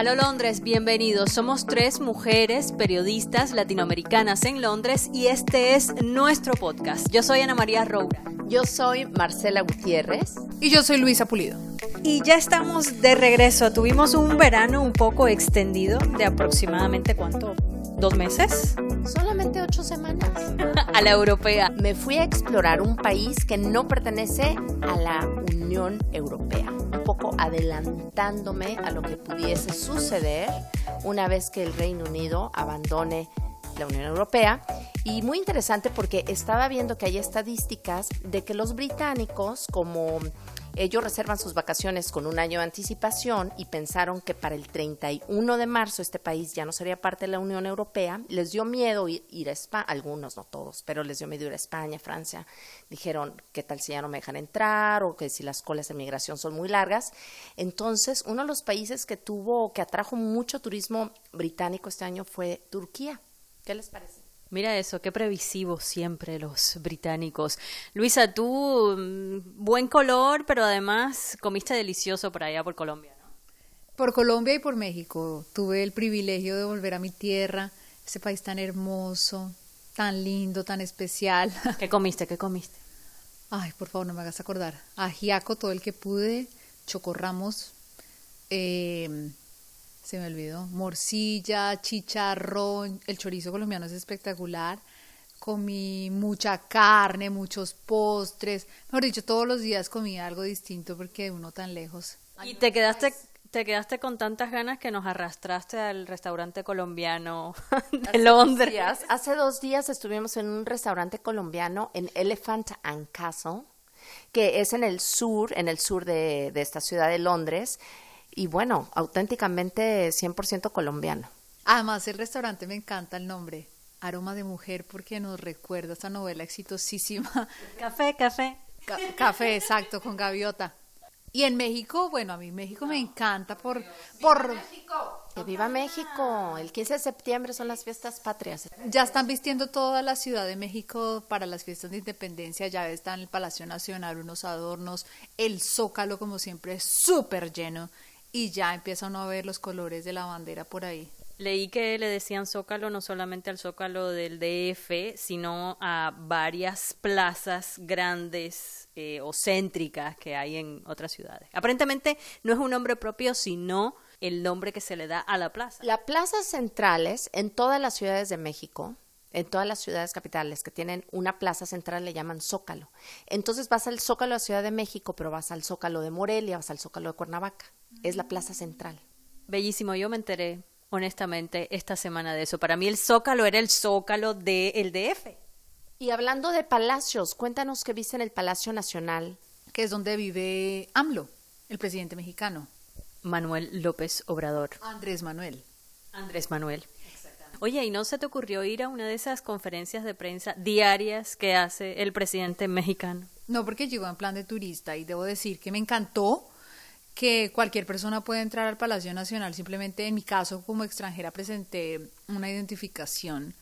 Aló Londres, bienvenidos. Somos tres mujeres periodistas latinoamericanas en Londres y este es nuestro podcast. Yo soy Ana María Roura. Yo soy Marcela Gutiérrez. Y yo soy Luisa Pulido. Y ya estamos de regreso. Tuvimos un verano un poco extendido de aproximadamente cuánto? ¿Dos meses? Solamente ocho semanas. a la europea. Me fui a explorar un país que no pertenece a la Unión Europea. Un poco adelantándome a lo que pudiese suceder una vez que el Reino Unido abandone la Unión Europea. Y muy interesante porque estaba viendo que hay estadísticas de que los británicos, como ellos reservan sus vacaciones con un año de anticipación y pensaron que para el 31 de marzo este país ya no sería parte de la Unión Europea. Les dio miedo ir a España, algunos, no todos, pero les dio miedo ir a España, Francia. Dijeron, ¿qué tal si ya no me dejan entrar? O que si las colas de migración son muy largas. Entonces, uno de los países que tuvo, que atrajo mucho turismo británico este año fue Turquía. ¿Qué les parece? Mira eso, qué previsivos siempre los británicos. Luisa, tú, mm, buen color, pero además comiste delicioso por allá por Colombia, ¿no? Por Colombia y por México. Tuve el privilegio de volver a mi tierra, ese país tan hermoso, tan lindo, tan especial. ¿Qué comiste? ¿Qué comiste? Ay, por favor, no me hagas acordar. Ajiaco todo el que pude, chocorramos, eh, se me olvidó, morcilla, chicharrón, el chorizo colombiano es espectacular. Comí mucha carne, muchos postres. Mejor dicho, todos los días comía algo distinto porque uno tan lejos. Y te quedaste te quedaste con tantas ganas que nos arrastraste al restaurante colombiano de Londres. hace dos días estuvimos en un restaurante colombiano en Elephant and Castle, que es en el sur, en el sur de, de esta ciudad de Londres y bueno, auténticamente 100% colombiano. Además, el restaurante me encanta el nombre, Aroma de Mujer, porque nos recuerda esta novela exitosísima. Café, café. café, exacto, con gaviota. Y en México, bueno, a mí México me encanta por... por México! ¡Que viva México! El 15 de septiembre son las fiestas patrias. Ya están vistiendo toda la Ciudad de México para las fiestas de independencia. Ya está en el Palacio Nacional unos adornos. El Zócalo, como siempre, es súper lleno y ya empieza uno a ver los colores de la bandera por ahí. Leí que le decían zócalo no solamente al zócalo del DF, sino a varias plazas grandes eh, o céntricas que hay en otras ciudades. Aparentemente no es un nombre propio, sino el nombre que se le da a la plaza. Las plazas centrales en todas las ciudades de México en todas las ciudades capitales que tienen una plaza central le llaman Zócalo. Entonces vas al Zócalo de la Ciudad de México, pero vas al Zócalo de Morelia, vas al Zócalo de Cuernavaca. Es la plaza central. Bellísimo, yo me enteré honestamente esta semana de eso. Para mí el Zócalo era el Zócalo del DF. Y hablando de palacios, cuéntanos qué viste en el Palacio Nacional. Que es donde vive AMLO, el presidente mexicano. Manuel López Obrador. Andrés Manuel. Andrés Manuel. Oye, ¿y no se te ocurrió ir a una de esas conferencias de prensa diarias que hace el presidente mexicano? No, porque llegó en plan de turista y debo decir que me encantó que cualquier persona puede entrar al Palacio Nacional. Simplemente en mi caso como extranjera presenté una identificación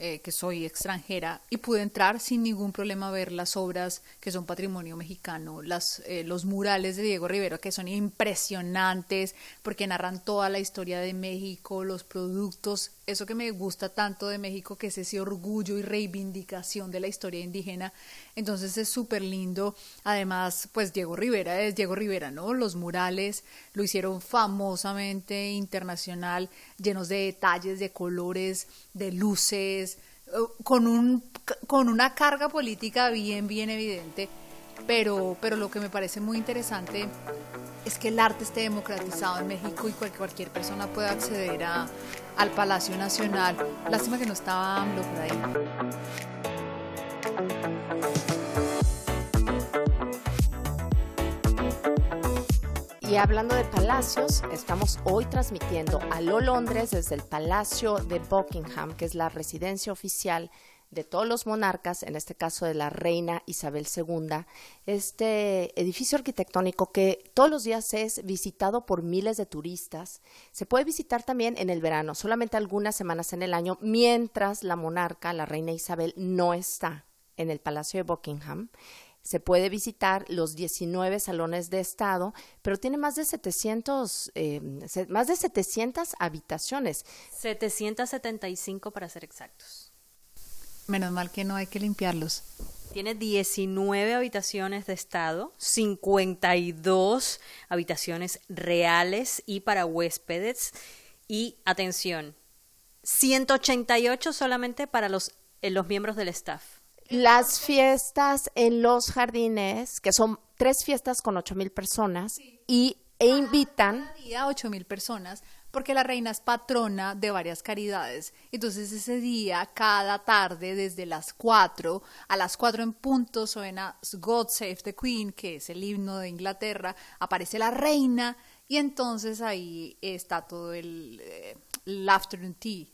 eh, que soy extranjera y pude entrar sin ningún problema a ver las obras que son patrimonio mexicano, las, eh, los murales de Diego Rivera que son impresionantes porque narran toda la historia de México, los productos, eso que me gusta tanto de México que es ese orgullo y reivindicación de la historia indígena, entonces es súper lindo, además pues Diego Rivera es Diego Rivera, ¿no? Los murales lo hicieron famosamente internacional, llenos de detalles, de colores, de luces, con, un, con una carga política bien, bien evidente. Pero, pero lo que me parece muy interesante es que el arte esté democratizado en México y cualquier persona pueda acceder a, al Palacio Nacional. Lástima que no estaba AMLO por ahí. Y hablando de palacios, estamos hoy transmitiendo a Lo Londres desde el Palacio de Buckingham, que es la residencia oficial de todos los monarcas, en este caso de la reina Isabel II, este edificio arquitectónico que todos los días es visitado por miles de turistas. Se puede visitar también en el verano, solamente algunas semanas en el año, mientras la monarca, la reina Isabel, no está en el Palacio de Buckingham. Se puede visitar los 19 salones de estado, pero tiene más de 700, eh, más de 700 habitaciones. 775 para ser exactos. Menos mal que no hay que limpiarlos. Tiene 19 habitaciones de estado, 52 habitaciones reales y para huéspedes y atención, 188 solamente para los, eh, los miembros del staff. Las fiestas en los jardines, que son tres fiestas con ocho mil personas, y e invitan a ocho mil personas porque la reina es patrona de varias caridades. Entonces ese día, cada tarde, desde las cuatro, a las cuatro en punto, suena God Save the Queen, que es el himno de Inglaterra, aparece la reina y entonces ahí está todo el, eh, afternoon tea.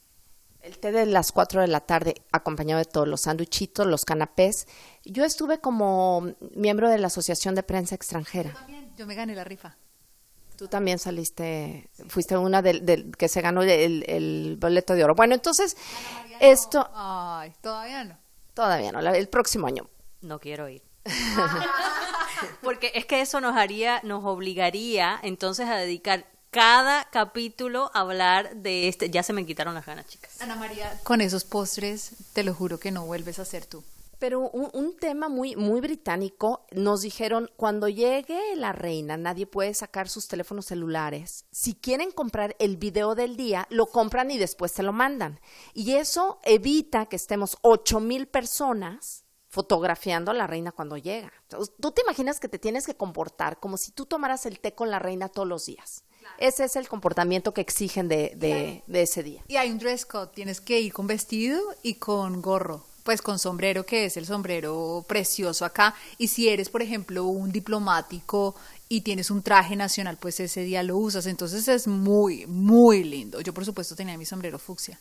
El té de las 4 de la tarde, acompañado de todos los sándwichitos, los canapés. Yo estuve como miembro de la Asociación de Prensa Extranjera. Yo, también, yo me gané la rifa. Tú también saliste, fuiste una del, que se ganó el, boleto de oro. Bueno, entonces, esto... Ay, todavía no. Todavía no, el próximo año. No quiero ir. Porque es que eso nos haría, nos obligaría entonces a dedicar cada capítulo hablar de este. Ya se me quitaron las ganas, chicas. Ana María, con esos postres, te lo juro que no vuelves a ser tú. Pero un, tema muy, muy británico, nos dijeron, cuando llegue la reina, nadie puede sacar sus teléfonos celulares. Si quieren comprar el video del día, lo compran y después se lo mandan. Y eso evita que estemos ocho mil personas fotografiando a la reina cuando llega. Tú te imaginas que te tienes que comportar como si tú tomaras el té con la reina todos los días. Ese es el comportamiento que exigen de, de, ese día. Y hay un dress code, tienes que ir con vestido y con gorro, pues con sombrero, que es el sombrero precioso acá. Y si eres, por ejemplo, un diplomático y tienes un traje nacional, pues ese día lo usas. Entonces es muy, muy lindo. Yo, por supuesto, tenía mi sombrero fucsia.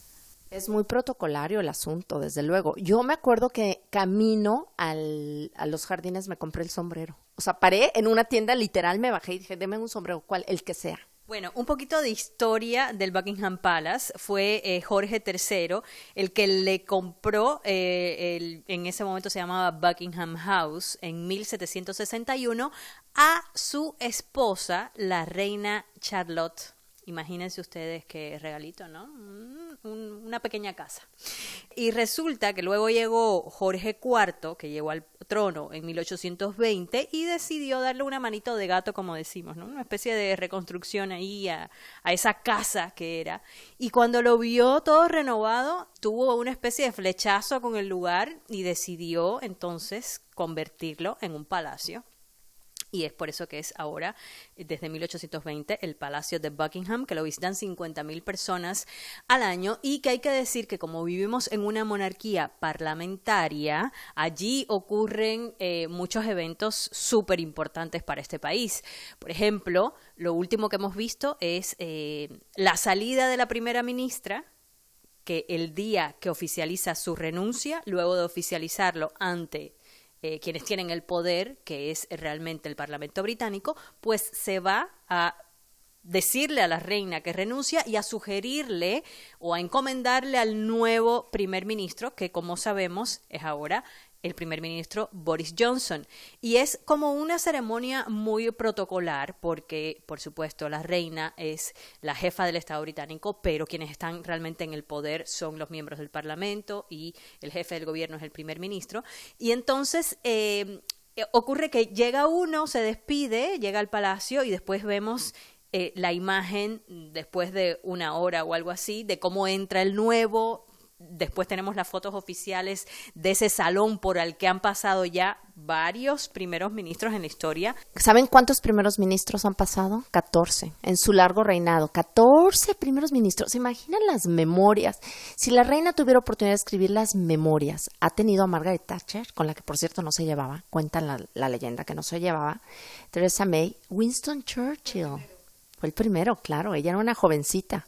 Es muy protocolario el asunto, desde luego. Yo me acuerdo que camino al, a los jardines me compré el sombrero. O sea, paré en una tienda, literal me bajé y dije, deme un sombrero, cual, el que sea. Bueno, un poquito de historia del Buckingham Palace. Fue eh, Jorge III el que le compró, eh, en ese momento se llamaba Buckingham House, en 1761, a su esposa, la reina Charlotte Imagínense ustedes qué regalito, ¿no? una pequeña casa. Y resulta que luego llegó Jorge IV, que llegó al trono en 1820 y decidió darle una manito de gato, como decimos, ¿no? Una especie de reconstrucción ahí a, a esa casa que era. Y cuando lo vio todo renovado, tuvo una especie de flechazo con el lugar y decidió entonces convertirlo en un palacio y es por eso que es ahora, desde 1820, el Palacio de Buckingham, que lo visitan 50.000 personas al año y que hay que decir que como vivimos en una monarquía parlamentaria, allí ocurren eh, muchos eventos súper importantes para este país. Por ejemplo, lo último que hemos visto es eh, la salida de la primera ministra, que el día que oficializa su renuncia, luego de oficializarlo ante eh, quienes tienen el poder, que es realmente el Parlamento británico, pues se va a decirle a la reina que renuncia y a sugerirle o a encomendarle al nuevo primer ministro, que como sabemos es ahora el primer ministro Boris Johnson. Y es como una ceremonia muy protocolar porque, por supuesto, la reina es la jefa del Estado británico, pero quienes están realmente en el poder son los miembros del Parlamento y el jefe del gobierno es el primer ministro. Y entonces... Eh, ocurre que llega uno, se despide, llega al palacio y después vemos eh, la imagen después de una hora o algo así de cómo entra el nuevo Después tenemos las fotos oficiales de ese salón por el que han pasado ya varios primeros ministros en la historia. ¿Saben cuántos primeros ministros han pasado? 14 en su largo reinado. 14 primeros ministros. ¿Se imaginan las memorias? Si la reina tuviera oportunidad de escribir las memorias, ha tenido a Margaret Thatcher, con la que por cierto no se llevaba, cuenta la, la leyenda que no se llevaba, Theresa May, Winston Churchill. Fue el primero, claro, ella era una jovencita.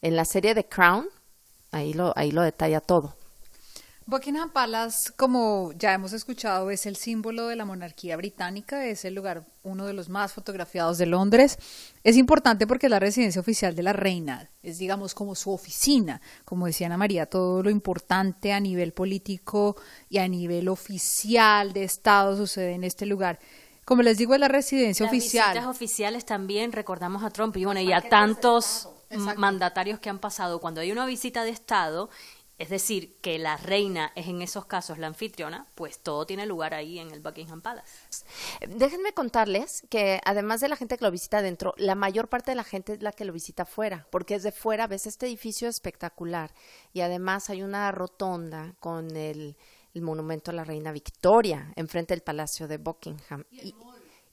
En la serie The Crown, Ahí lo, ahí lo detalla todo. Buckingham Palace, como ya hemos escuchado, es el símbolo de la monarquía británica, es el lugar, uno de los más fotografiados de Londres. Es importante porque es la residencia oficial de la reina, es digamos como su oficina, como decía Ana María, todo lo importante a nivel político y a nivel oficial de Estado sucede en este lugar. Como les digo, es la residencia Las oficial. visitas oficiales también recordamos a Trump y bueno, y a tantos mandatarios que han pasado. Cuando hay una visita de Estado, es decir, que la reina es en esos casos la anfitriona, pues todo tiene lugar ahí en el Buckingham Palace. Déjenme contarles que además de la gente que lo visita adentro, la mayor parte de la gente es la que lo visita afuera, porque desde fuera ves este edificio espectacular y además hay una rotonda con el, el monumento a la reina Victoria enfrente del Palacio de Buckingham. Y,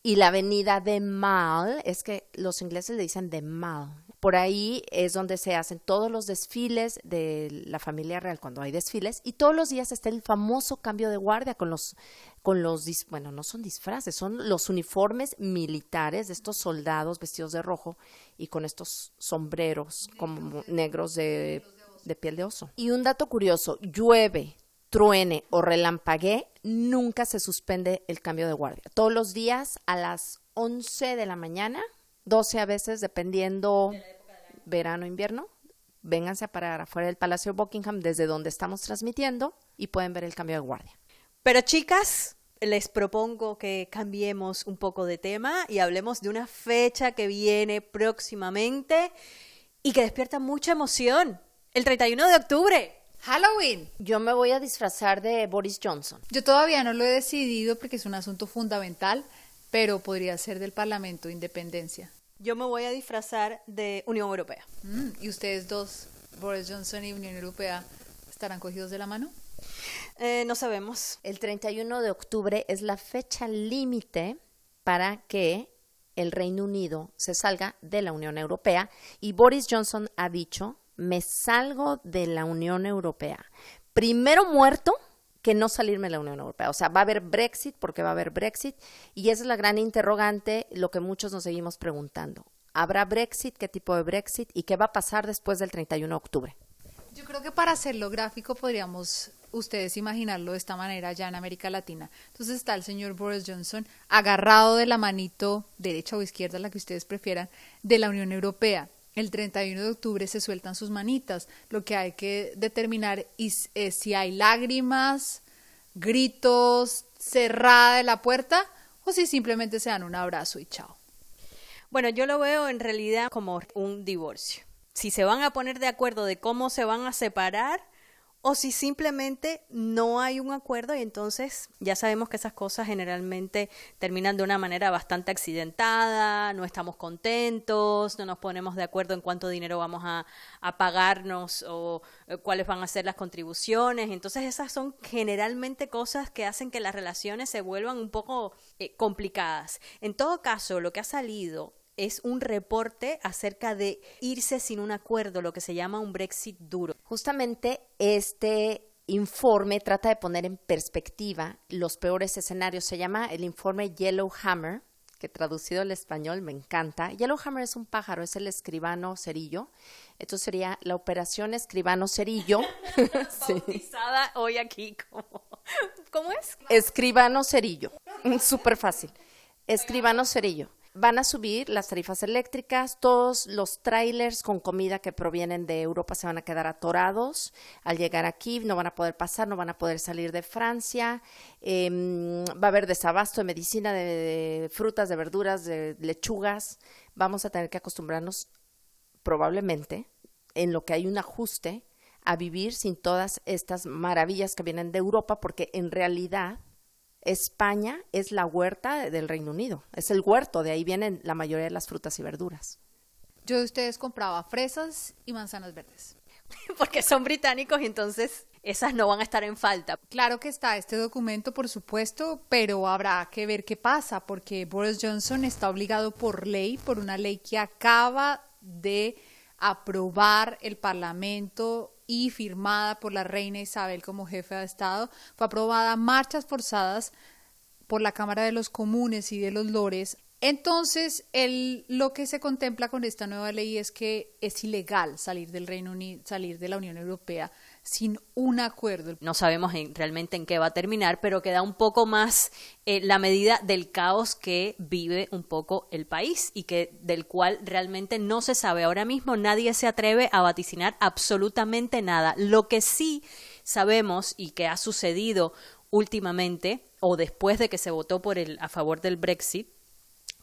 y la avenida de Mall, es que los ingleses le dicen de Mall. Por ahí es donde se hacen todos los desfiles de la familia real cuando hay desfiles y todos los días está el famoso cambio de guardia con los con los bueno, no son disfraces, son los uniformes militares de estos soldados vestidos de rojo y con estos sombreros como negros de, de piel de oso. Y un dato curioso, llueve, truene o relampaguee, nunca se suspende el cambio de guardia. Todos los días a las 11 de la mañana, 12 a veces, dependiendo verano, invierno, vénganse a parar afuera del Palacio de Buckingham desde donde estamos transmitiendo y pueden ver el cambio de guardia. Pero chicas, les propongo que cambiemos un poco de tema y hablemos de una fecha que viene próximamente y que despierta mucha emoción. El 31 de octubre. Halloween. Yo me voy a disfrazar de Boris Johnson. Yo todavía no lo he decidido porque es un asunto fundamental, pero podría ser del Parlamento, independencia. Yo me voy a disfrazar de Unión Europea. Mm, ¿Y ustedes dos, Boris Johnson y Unión Europea, estarán cogidos de la mano? Eh, no sabemos. El 31 de octubre es la fecha límite para que el Reino Unido se salga de la Unión Europea y Boris Johnson ha dicho, me salgo de la Unión Europea. Primero muerto que no salirme de la Unión Europea. O sea, va a haber Brexit porque va a haber Brexit y esa es la gran interrogante, lo que muchos nos seguimos preguntando. ¿Habrá Brexit? ¿Qué tipo de Brexit? ¿Y qué va a pasar después del 31 de octubre? Yo creo que para hacerlo gráfico podríamos ustedes imaginarlo de esta manera ya en América Latina. Entonces está el señor Boris Johnson agarrado de la manito derecha o izquierda, la que ustedes prefieran, de la Unión Europea. El 31 de octubre se sueltan sus manitas. Lo que hay que determinar es, si hay lágrimas, gritos, cerrada de la puerta o si simplemente se dan un abrazo y chao. Bueno, yo lo veo en realidad como un divorcio. Si se van a poner de acuerdo de cómo se van a separar o si simplemente no hay un acuerdo y entonces ya sabemos que esas cosas generalmente terminan de una manera bastante accidentada, no estamos contentos, no nos ponemos de acuerdo en cuánto dinero vamos a, pagarnos o eh, cuáles van a ser las contribuciones. Entonces esas son generalmente cosas que hacen que las relaciones se vuelvan un poco eh, complicadas. En todo caso, lo que ha salido es un reporte acerca de irse sin un acuerdo, lo que se llama un Brexit duro. Justamente este informe trata de poner en perspectiva los peores escenarios. Se llama el informe Yellow Hammer, que traducido al español me encanta. Yellow Hammer es un pájaro, es el escribano cerillo. Esto sería la operación escribano cerillo. sí. Bautizada hoy aquí como... ¿Cómo es? Escribano cerillo. Súper fácil. Escribano cerillo van a subir las tarifas eléctricas, todos los trailers con comida que provienen de Europa se van a quedar atorados. Al llegar aquí, no van a poder pasar, no van a poder salir de Francia, eh, va a haber desabasto de medicina, de, de, frutas, de verduras, de lechugas, vamos a tener que acostumbrarnos probablemente en lo que hay un ajuste a vivir sin todas estas maravillas que vienen de Europa, porque en realidad España es la huerta del Reino Unido, es el huerto, de ahí vienen la mayoría de las frutas y verduras. Yo de ustedes compraba fresas y manzanas verdes. Porque son británicos y entonces esas no van a estar en falta. Claro que está este documento, por supuesto, pero habrá que ver qué pasa, porque Boris Johnson está obligado por ley, por una ley que acaba de aprobar el Parlamento y firmada por la reina Isabel como jefe de Estado, fue aprobada marchas forzadas por la Cámara de los Comunes y de los Lores. Entonces, el, lo que se contempla con esta nueva ley es que es ilegal salir del Reino Unido, salir de la Unión Europea sin un acuerdo. No sabemos realmente en qué va a terminar, pero queda un poco más eh, la medida del caos que vive un poco el país y que del cual realmente no se sabe ahora mismo. Nadie se atreve a vaticinar absolutamente nada. Lo que sí sabemos y que ha sucedido últimamente o después de que se votó por el a favor del Brexit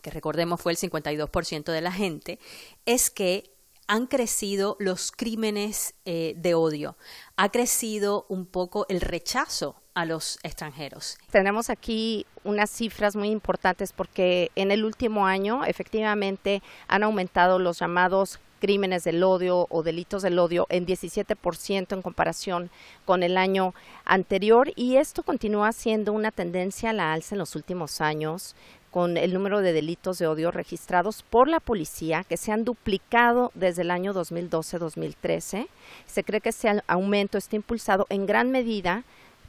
que recordemos fue el 52% de la gente, es que han crecido los crímenes eh, de odio, ha crecido un poco el rechazo a los extranjeros. Tenemos aquí unas cifras muy importantes porque en el último año efectivamente han aumentado los llamados crímenes del odio o delitos del odio en 17% en comparación con el año anterior y esto continúa siendo una tendencia a la alza en los últimos años con el número de delitos de odio registrados por la policía, que se han duplicado desde el año 2012-2013. Se cree que ese aumento está impulsado en gran medida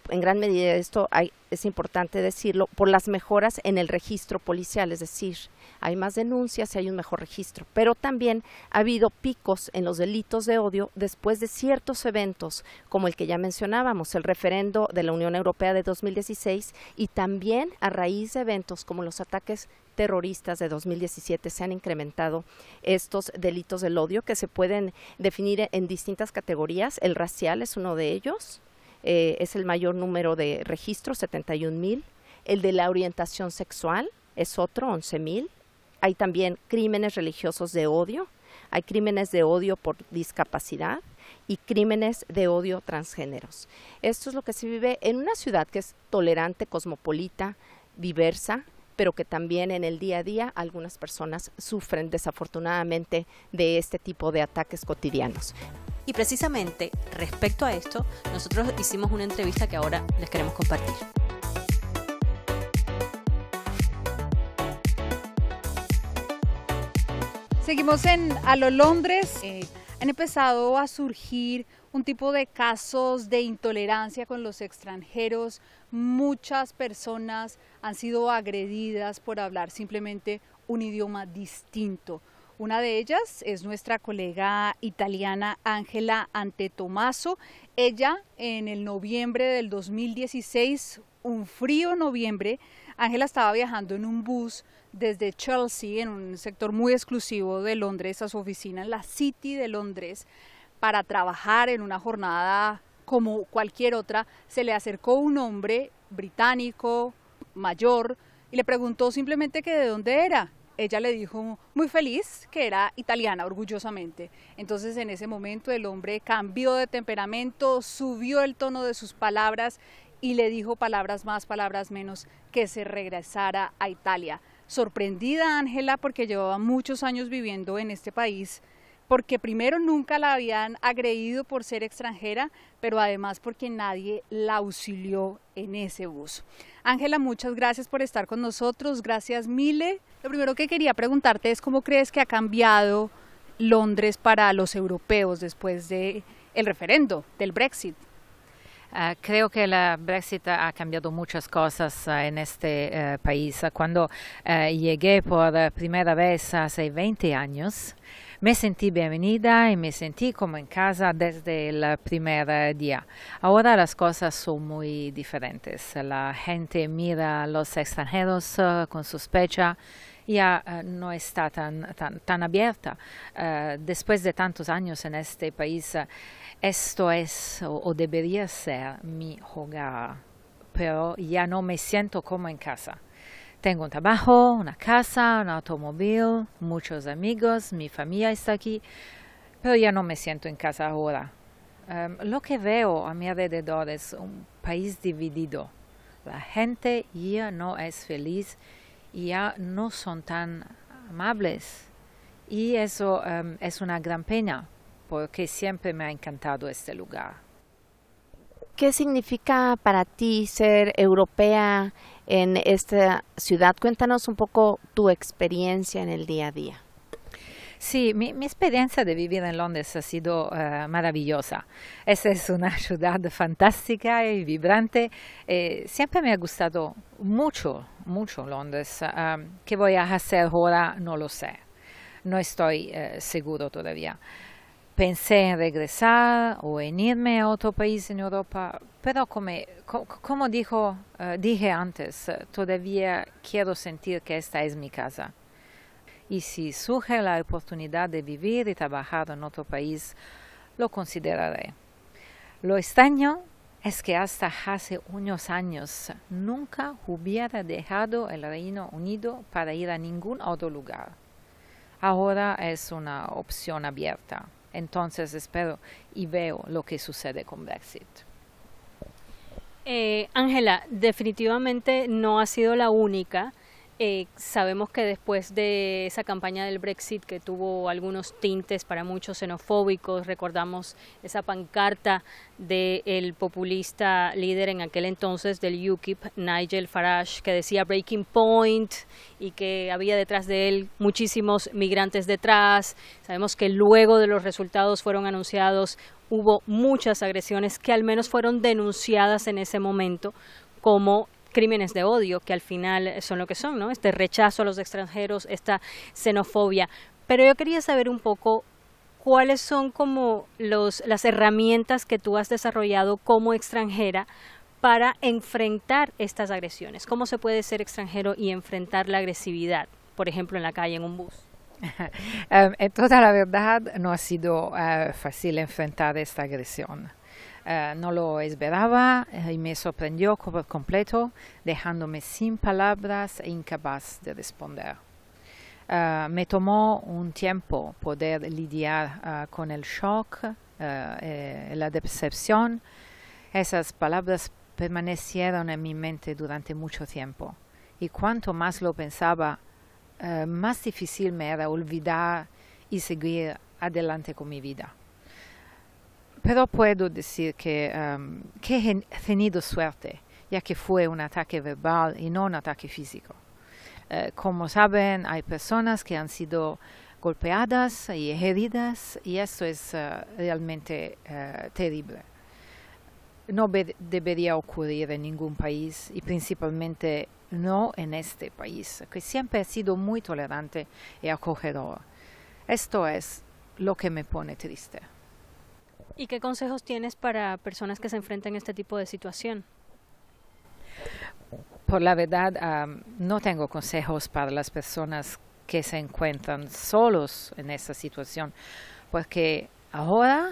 en gran medida esto es importante decirlo, por las mejoras en el registro policial, es decir, hay más denuncias y hay un mejor registro, pero también ha habido picos en los delitos de odio después de ciertos eventos, como el que ya mencionábamos, el referendo de la Unión Europea de 2016 y también a raíz de eventos como los ataques terroristas de 2017 se han incrementado estos delitos del odio que se pueden definir en distintas categorías. El racial es uno de ellos, eh, es el mayor número de registros, 71 mil. El de la orientación sexual es otro, 11 mil. Hay también crímenes religiosos de odio, hay crímenes de odio por discapacidad y crímenes de odio transgéneros. Esto es lo que se vive en una ciudad que es tolerante, cosmopolita, diversa, pero que también en el día a día algunas personas sufren desafortunadamente de este tipo de ataques cotidianos. Y precisamente respecto a esto, nosotros hicimos una entrevista que ahora les queremos compartir. Seguimos en A lo Londres. Eh, han empezado a surgir un tipo de casos de intolerancia con los extranjeros. Muchas personas han sido agredidas por hablar simplemente un idioma distinto. Una de ellas es nuestra colega italiana Ángela Antetomaso. Ella en el noviembre del 2016, un frío noviembre, Ángela estaba viajando en un bus desde Chelsea, en un sector muy exclusivo de Londres, a su oficina en la City de Londres, para trabajar en una jornada como cualquier otra. Se le acercó un hombre británico, mayor, y le preguntó simplemente que de dónde era ella le dijo muy feliz que era italiana, orgullosamente. Entonces en ese momento el hombre cambió de temperamento, subió el tono de sus palabras y le dijo palabras más, palabras menos, que se regresara a Italia. Sorprendida Ángela porque llevaba muchos años viviendo en este país, porque primero nunca la habían agredido por ser extranjera, pero además porque nadie la auxilió en ese bus. Ángela, muchas gracias por estar con nosotros, gracias Mile. Lo primero que quería preguntarte es cómo crees que ha cambiado Londres para los europeos después del el referendo del Brexit. Uh, creo que el Brexit ha cambiado muchas cosas uh, en este uh, país. Cuando llegué por primera vez hace 20 años, me sentí bienvenida y me sentí como en casa desde el primer día. Ahora las cosas son muy diferentes. La gente mira a los extranjeros con sospecha ya uh, no está tan, tan, abierta. Uh, después de tantos años en este país, esto es o, debería ser mi hogar, pero ya no me siento como en casa. Tengo un trabajo, una casa, un automóvil, muchos amigos, mi familia está aquí, pero ya no me siento en casa ahora. Em, lo que veo a mi alrededor es un país dividido. La gente ya no es feliz y ya no son tan amables. Y eso em, es una gran pena, porque siempre me ha encantado este lugar. ¿Qué significa para ti ser europea en esta ciudad? Cuéntanos un poco tu experiencia en el día a día. Sí, mi, experiencia de vivir en Londres ha sido eh, maravillosa. Esta es una ciudad fantástica y vibrante. Eh, siempre me ha gustado mucho, mucho Londres. Ah, ¿Qué voy a hacer ahora? No lo sé. No estoy eh, seguro todavía. pensé en regresar o en irme a otro país en Europa, pero como, como dijo, dije antes, todavía quiero sentir que esta es mi casa. Y si surge la oportunidad de vivir y trabajar en otro país, lo consideraré. Lo extraño es que hasta hace unos años nunca hubiera dejado el Reino Unido para ir a ningún otro lugar. Ahora es una opción abierta. Entonces espero y veo lo que sucede con Brexit. Eh, Ángela, definitivamente no ha sido la única eh, sabemos que después de esa campaña del Brexit que tuvo algunos tintes para muchos xenofóbicos, recordamos esa pancarta del populista líder en aquel entonces del UKIP, Nigel Farage, que decía Breaking Point y que había detrás de él muchísimos migrantes detrás. Sabemos que luego de los resultados fueron anunciados hubo muchas agresiones que al menos fueron denunciadas en ese momento como crímenes de odio, que al final son lo que son, ¿no? Este rechazo a los extranjeros, esta xenofobia. Pero yo quería saber un poco cuáles son como los, las herramientas que tú has desarrollado como extranjera para enfrentar estas agresiones. ¿Cómo se puede ser extranjero y enfrentar la agresividad, por ejemplo, en la calle, en un bus? en toda la verdad, no ha sido eh, fácil enfrentar esta agresión. Eh, no lo esperaba eh, y me sorprendió por completo, dejándome sin palabras e incapaz de responder. Eh, me tomó un tiempo poder lidiar con el shock, la decepción. Esas palabras permanecieron en mi mente durante mucho tiempo y cuanto más lo pensaba, más difícil me era olvidar y seguir adelante con mi vida. Pero puedo decir que, um, que he tenido suerte, ya que fue un ataque verbal y no un ataque físico. Uh, como saben, hay personas que han sido golpeadas y heridas y eso es uh, realmente uh, terrible. No debería ocurrir en ningún país y principalmente no en este país, que siempre ha sido muy tolerante y acogedor. Esto es lo que me pone triste. ¿Y qué consejos tienes para personas que se enfrentan a este tipo de situación? Por la verdad, no tengo consejos para las personas que se encuentran solos en esta situación, porque ahora,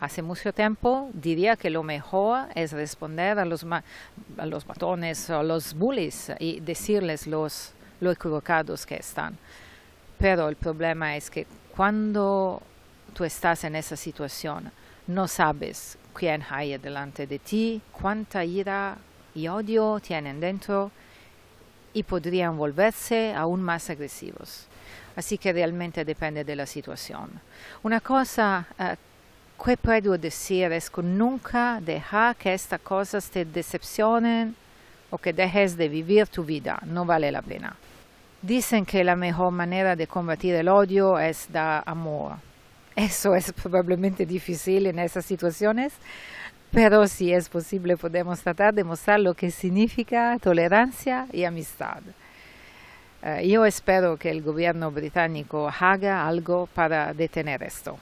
hace mucho tiempo, diría que lo mejor es responder a los, a los matones o los bullies y decirles los, lo equivocados que están. Pero el problema es que cuando tú estás en esa situación, no sabes quién hay delante de ti, cuánta ira y odio tienen dentro y podrían volverse aún más agresivos. Así que realmente depende de la situación. Una cosa eh, que puedo decir es que nunca dejar que estas cosas te decepcionen o que dejes de vivir tu vida. No vale la pena. Dicen que la mejor manera de combatir el odio es dar amor. Eso es probablemente difícil en esas situaciones, pero si es posible podemos tratar de mostrar lo que significa tolerancia y amistad. Eh, yo espero que el gobierno británico haga algo para detener esto.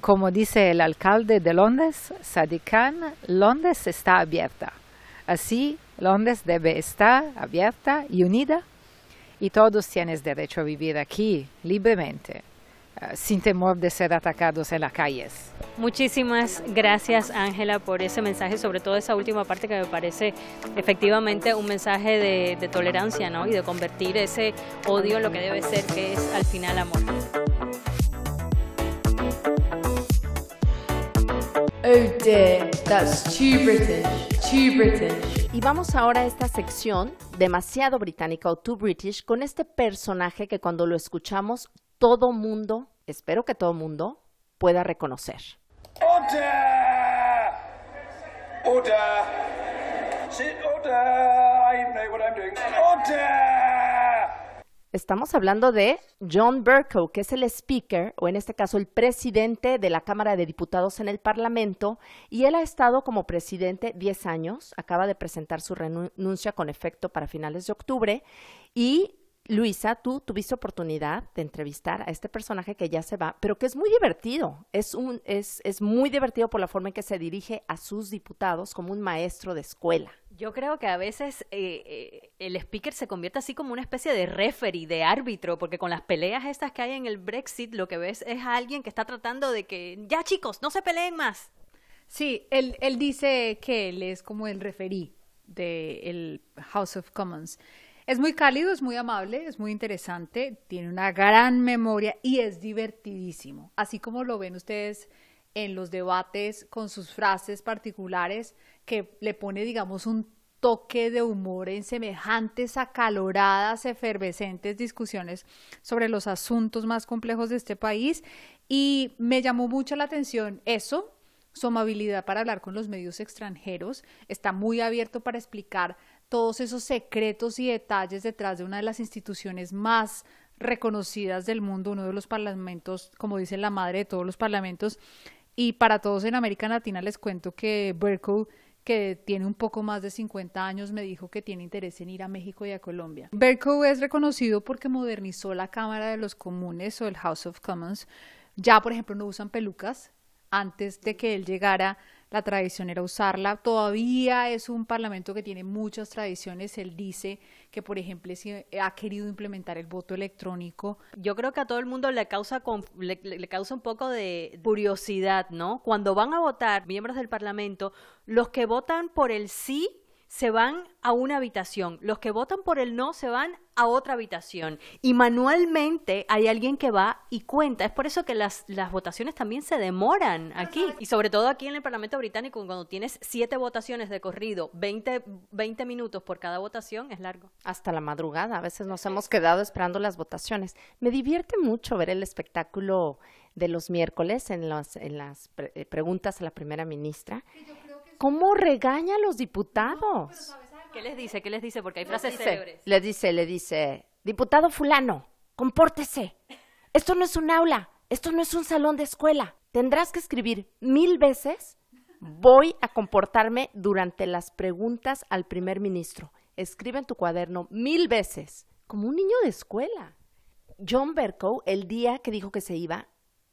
Como dice el alcalde de Londres, Sadiq Khan, Londres está abierta. Así, Londres debe estar abierta y unida y todos tienen derecho a vivir aquí libremente sin temor de ser atacados en las calles. Muchísimas gracias Ángela por ese mensaje, sobre todo esa última parte que me parece efectivamente un mensaje de, tolerancia ¿no? y de convertir ese odio en lo que debe ser, que es al final amor. Oh dear, that's too British, too British. Y vamos ahora a esta sección demasiado británica o too British con este personaje que cuando lo escuchamos todo mundo, espero que todo mundo, pueda reconocer. Order! Order! Sit order! I know what I'm doing. Order! Estamos hablando de John Bercow, que es el speaker, o en este caso el presidente de la Cámara de Diputados en el Parlamento, y él ha estado como presidente 10 años, acaba de presentar su renuncia con efecto para finales de octubre, y Luisa, tú tuviste oportunidad de entrevistar a este personaje que ya se va, pero que es muy divertido. Es, un, es, es muy divertido por la forma en que se dirige a sus diputados como un maestro de escuela. Yo creo que a veces eh, eh, el speaker se convierte así como una especie de referee, de árbitro, porque con las peleas estas que hay en el Brexit, lo que ves es a alguien que está tratando de que, ya chicos, no se peleen más. Sí, él, él dice que él es como el referí del House of Commons. Es muy cálido, es muy amable, es muy interesante, tiene una gran memoria y es divertidísimo. Así como lo ven ustedes en los debates con sus frases particulares, que le pone, digamos, un toque de humor en semejantes acaloradas, efervescentes discusiones sobre los asuntos más complejos de este país. Y me llamó mucho la atención eso, su amabilidad para hablar con los medios extranjeros, está muy abierto para explicar todos esos secretos y detalles detrás de una de las instituciones más reconocidas del mundo, uno de los parlamentos, como dice la madre de todos los parlamentos. Y para todos en América Latina les cuento que Berko, que tiene un poco más de 50 años, me dijo que tiene interés en ir a México y a Colombia. Berko es reconocido porque modernizó la Cámara de los Comunes o el House of Commons. Ya, por ejemplo, no usan pelucas. Antes de que él llegara, la tradición era usarla. Todavía es un parlamento que tiene muchas tradiciones. Él dice que, por ejemplo, si ha querido implementar el voto electrónico. Yo creo que a todo el mundo le causa, le, le causa un poco de curiosidad, ¿no? Cuando van a votar miembros del parlamento, los que votan por el sí se van a una habitación, los que votan por el no se van a otra habitación y manualmente hay alguien que va y cuenta. Es por eso que las, las votaciones también se demoran aquí y sobre todo aquí en el Parlamento Británico cuando tienes siete votaciones de corrido, 20, 20 minutos por cada votación, es largo. Hasta la madrugada, a veces nos hemos quedado esperando las votaciones. Me divierte mucho ver el espectáculo de los miércoles en, las en las eh, preguntas a la primera ministra. ¿Cómo regaña a los diputados? ¿Qué les dice? ¿Qué les dice? Porque hay frases célebres. Le dice, le dice, diputado fulano, compórtese. Esto no es un aula, esto no es un salón de escuela. Tendrás que escribir mil veces, voy a comportarme durante las preguntas al primer ministro. Escribe en tu cuaderno mil veces, como un niño de escuela. John Bercow, el día que dijo que se iba,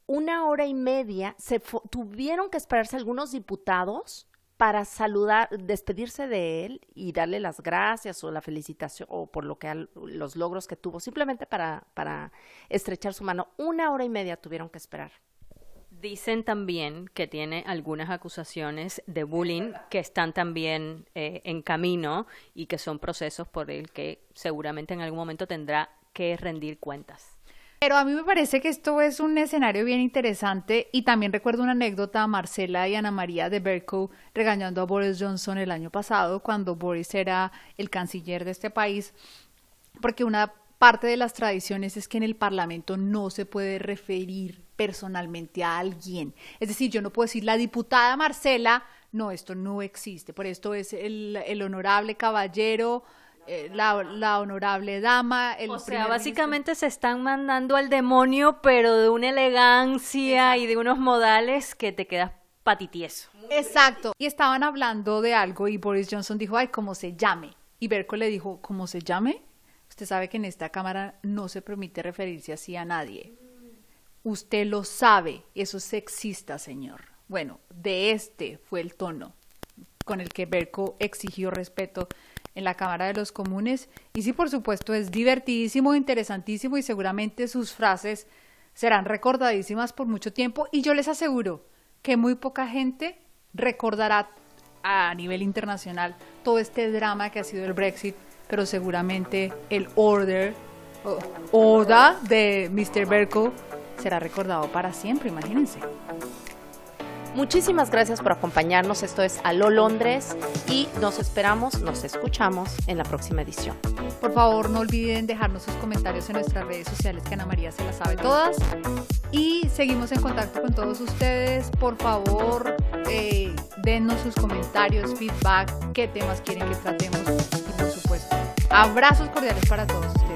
una hora y media, se tuvieron que esperarse algunos diputados para saludar, despedirse de él y darle las gracias o la felicitación o por lo que los logros que tuvo, simplemente para, para estrechar su mano. Una hora y media tuvieron que esperar. Dicen también que tiene algunas acusaciones de bullying que están también eh, en camino y que son procesos por el que seguramente en algún momento tendrá que rendir cuentas. Pero a mí me parece que esto es un escenario bien interesante y también recuerdo una anécdota a Marcela y Ana María de Berko regañando a Boris Johnson el año pasado cuando Boris era el canciller de este país, porque una parte de las tradiciones es que en el Parlamento no se puede referir personalmente a alguien. Es decir, yo no puedo decir la diputada Marcela, no, esto no existe. Por esto es el, el honorable caballero eh, la, honorable dama. El o sea, básicamente se están mandando al demonio, pero de una elegancia y de unos modales que te quedas patitieso. Exacto. Y estaban hablando de algo y Boris Johnson dijo, ay, ¿cómo se llame? Y Berko le dijo, ¿cómo se llame? Usted sabe que en esta Cámara no se permite referirse así a nadie. Usted lo sabe, eso es sexista, señor. Bueno, de este fue el tono con el que Berko exigió respeto en la Cámara de los Comunes. Y sí, por supuesto, es divertidísimo, interesantísimo y seguramente sus frases serán recordadísimas por mucho tiempo. Y yo les aseguro que muy poca gente recordará a nivel internacional todo este drama que ha sido el Brexit, pero seguramente el Order, Oda de Mr. Berko será recordado para siempre, imagínense. Muchísimas gracias por acompañarnos. Esto es Aló Londres y nos esperamos, nos escuchamos en la próxima edición. Por favor, no olviden dejarnos sus comentarios en nuestras redes sociales, que Ana María se las sabe todas. Y seguimos en contacto con todos ustedes. Por favor, eh, dennos sus comentarios, feedback, qué temas quieren que tratemos y por supuesto, abrazos cordiales para todos.